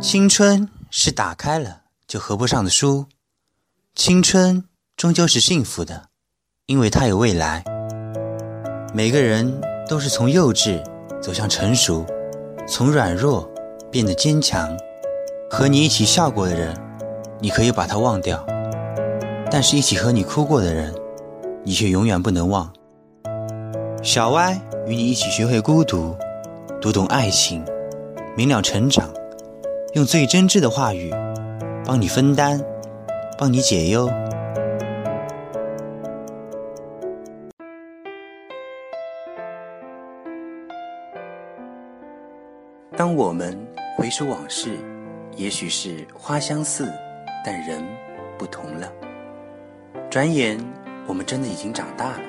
青春是打开了就合不上的书，青春终究是幸福的，因为它有未来。每个人都是从幼稚走向成熟，从软弱变得坚强。和你一起笑过的人，你可以把他忘掉；但是一起和你哭过的人，你却永远不能忘。小歪与你一起学会孤独，读懂爱情，明了成长。用最真挚的话语，帮你分担，帮你解忧。当我们回首往事，也许是花相似，但人不同了。转眼，我们真的已经长大了。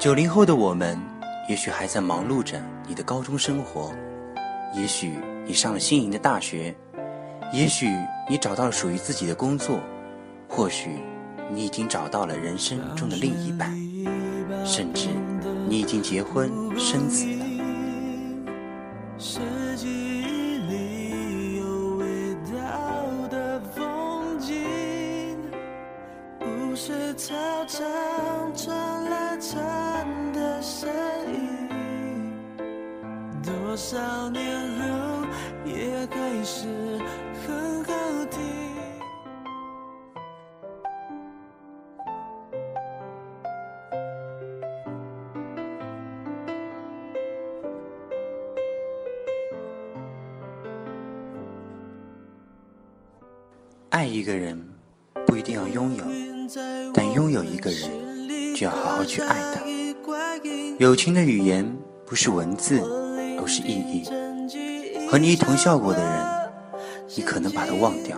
九零后的我们，也许还在忙碌着你的高中生活，也许。你上了心仪的大学，也许你找到了属于自己的工作，或许你已经找到了人生中的另一半，甚至你已经结婚生子了。多少年后也还是很好听。爱一个人不一定要拥有，但拥有一个人就要好好去爱他。友情的语言不是文字。都是意义。和你一同笑过的人，你可能把他忘掉；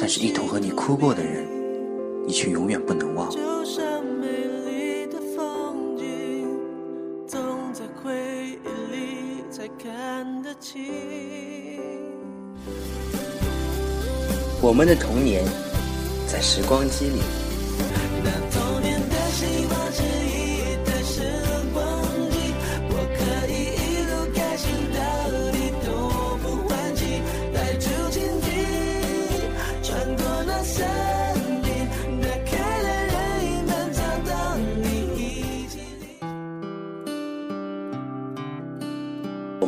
但是一同和你哭过的人，你却永远不能忘。我们的童年在时光机里。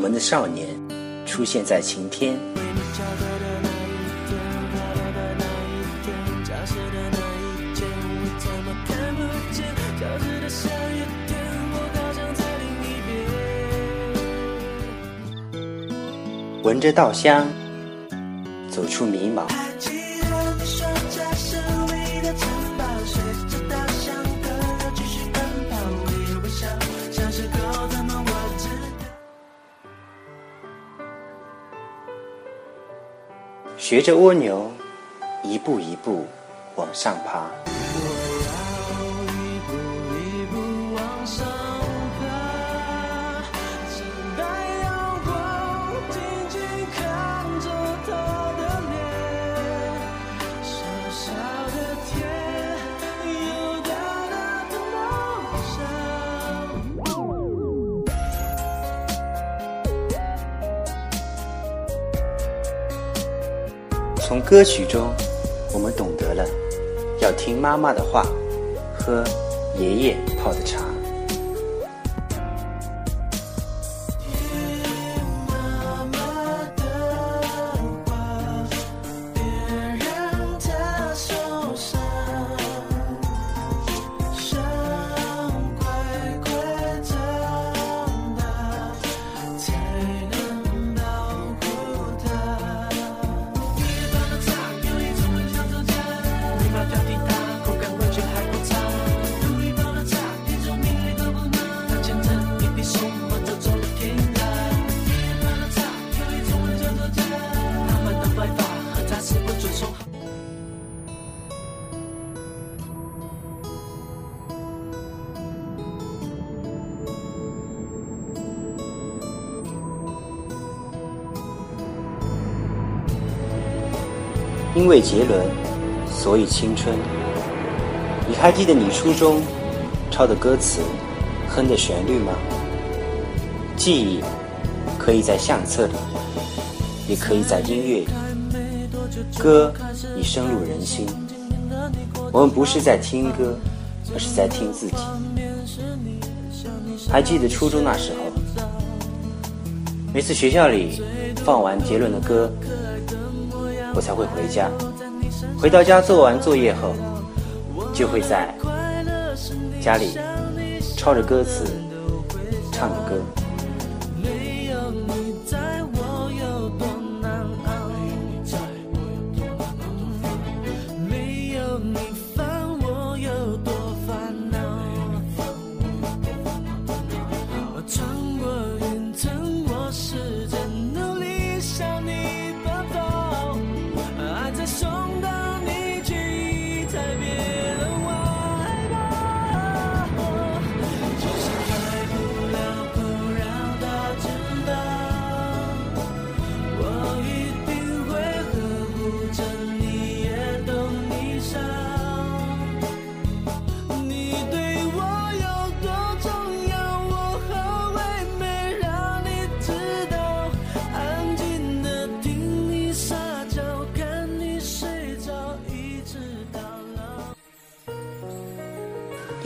们的少年出现在晴天。闻着稻香，走出迷茫。学着蜗牛，一步一步往上爬。从歌曲中，我们懂得了要听妈妈的话，喝爷爷泡的茶。因为杰伦，所以青春。你还记得你初中抄的歌词、哼的旋律吗？记忆可以在相册里，也可以在音乐里。歌已深入人心。我们不是在听歌，而是在听自己。还记得初中那时候，每次学校里放完杰伦的歌，我才会回家。回到家做完作业后，就会在家里抄着歌词，唱着歌。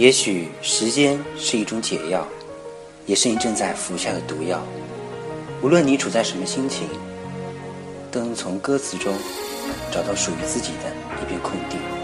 也许时间是一种解药，也是你正在服下的毒药。无论你处在什么心情，都能从歌词中找到属于自己的一片空地。